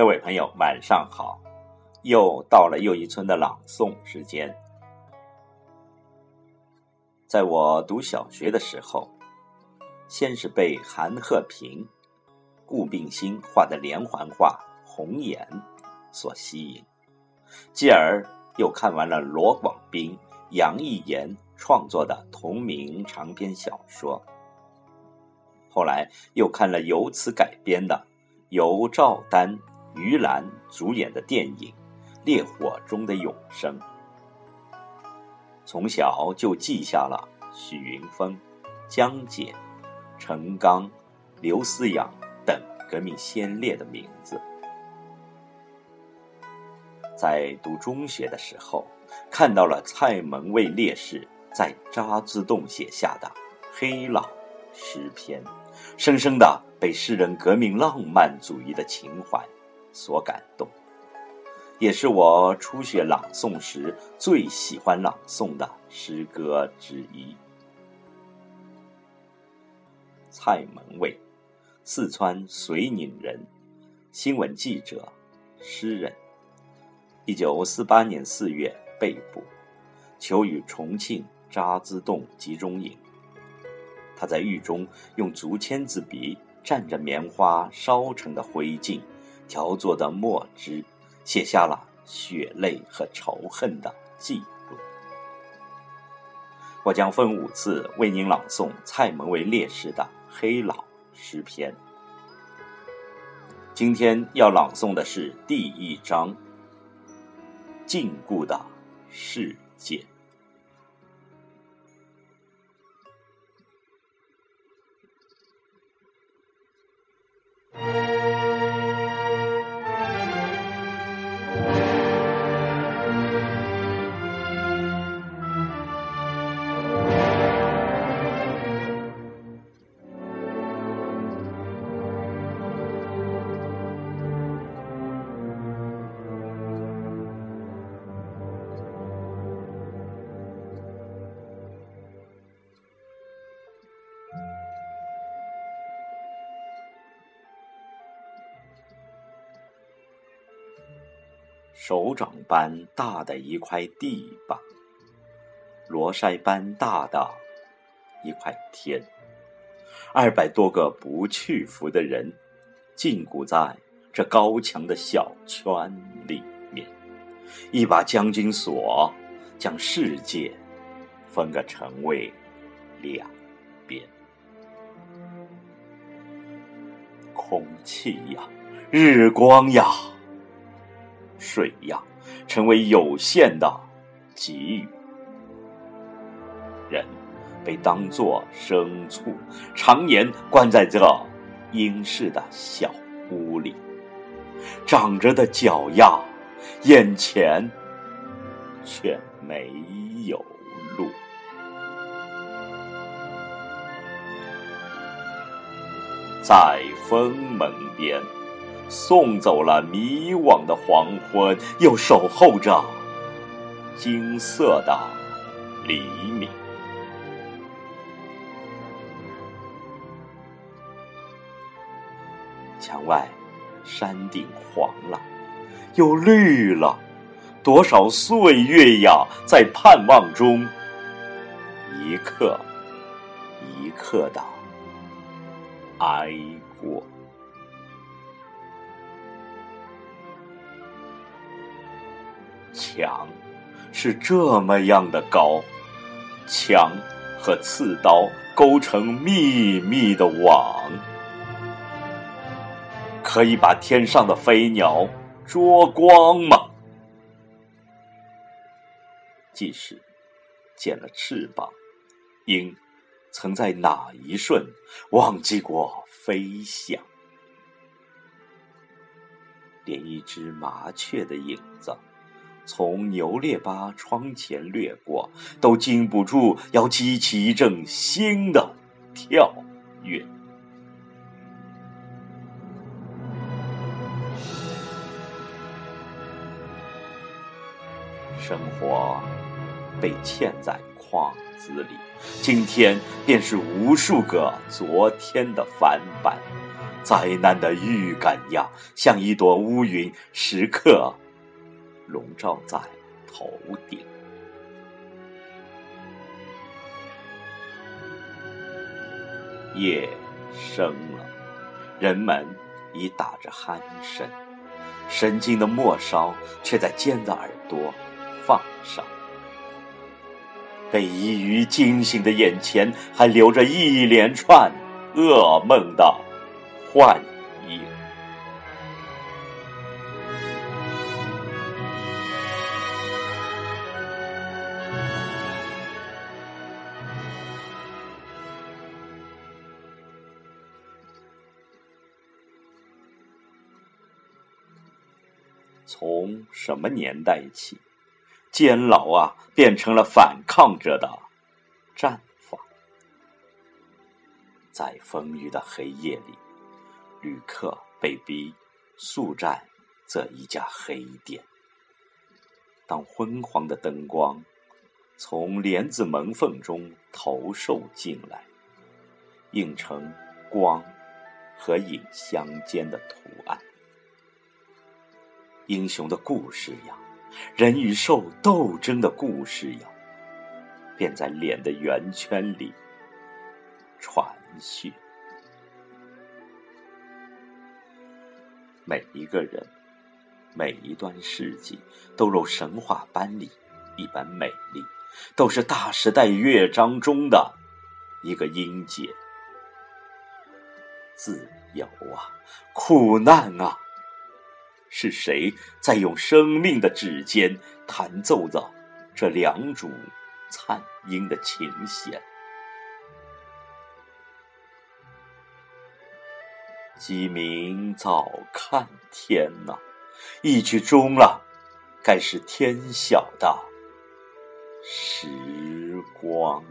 各位朋友，晚上好！又到了又一村的朗诵时间。在我读小学的时候，先是被韩鹤平、顾病新画的连环画《红颜》所吸引，继而又看完了罗广斌、杨逸言创作的同名长篇小说，后来又看了由此改编的由赵丹。于兰主演的电影《烈火中的永生》，从小就记下了许云峰、江姐、陈刚、刘思阳等革命先烈的名字。在读中学的时候，看到了蔡门卫烈士在渣滓洞写下的《黑老》诗篇，深深的被诗人革命浪漫主义的情怀。所感动，也是我初学朗诵时最喜欢朗诵的诗歌之一。蔡门卫，四川遂宁人，新闻记者、诗人。一九四八年四月被捕，囚于重庆渣滓洞集中营。他在狱中用竹签子笔蘸着棉花烧成的灰烬。调作的墨汁，写下了血泪和仇恨的记录。我将分五次为您朗诵蔡门卫烈士的《黑老》诗篇。今天要朗诵的是第一章《禁锢的世界》。手掌般大的一块地吧，罗筛般大的一块天，二百多个不屈服的人，禁锢在这高墙的小圈里面，一把将军锁将世界分个成为两边，空气呀，日光呀。水呀，成为有限的给予；人被当作牲畜，常年关在这阴湿的小屋里。长着的脚丫，眼前却没有路。在风门边。送走了迷惘的黄昏，又守候着金色的黎明。墙外山顶黄了，又绿了，多少岁月呀，在盼望中一刻一刻的挨过。墙是这么样的高，墙和刺刀勾成密密的网，可以把天上的飞鸟捉光吗？即使剪了翅膀，鹰曾在哪一瞬忘记过飞翔？连一只麻雀的影子。从牛列巴窗前掠过，都禁不住要激起一阵新的跳跃。生活被嵌在框子里，今天便是无数个昨天的翻版，灾难的预感呀，像一朵乌云，时刻笼罩在头顶。夜深了，人们已打着鼾声，神经的末梢却在尖的耳朵放上。被一鱼惊醒的眼前，还留着一连串噩梦的幻从什么年代起？监牢啊，变成了反抗者的战法。在风雨的黑夜里，旅客被逼宿在这一家黑店。当昏黄的灯光从帘子门缝中投射进来，映成光和影相间的图案，英雄的故事呀！人与兽斗争的故事呀，便在脸的圆圈里传续。每一个人，每一段事迹，都如神话般里一般美丽，都是大时代乐章中的一个音节。自由啊，苦难啊！是谁在用生命的指尖弹奏着这两组颤音的琴弦？鸡鸣早看天呐，一曲终了，该是天晓的时光。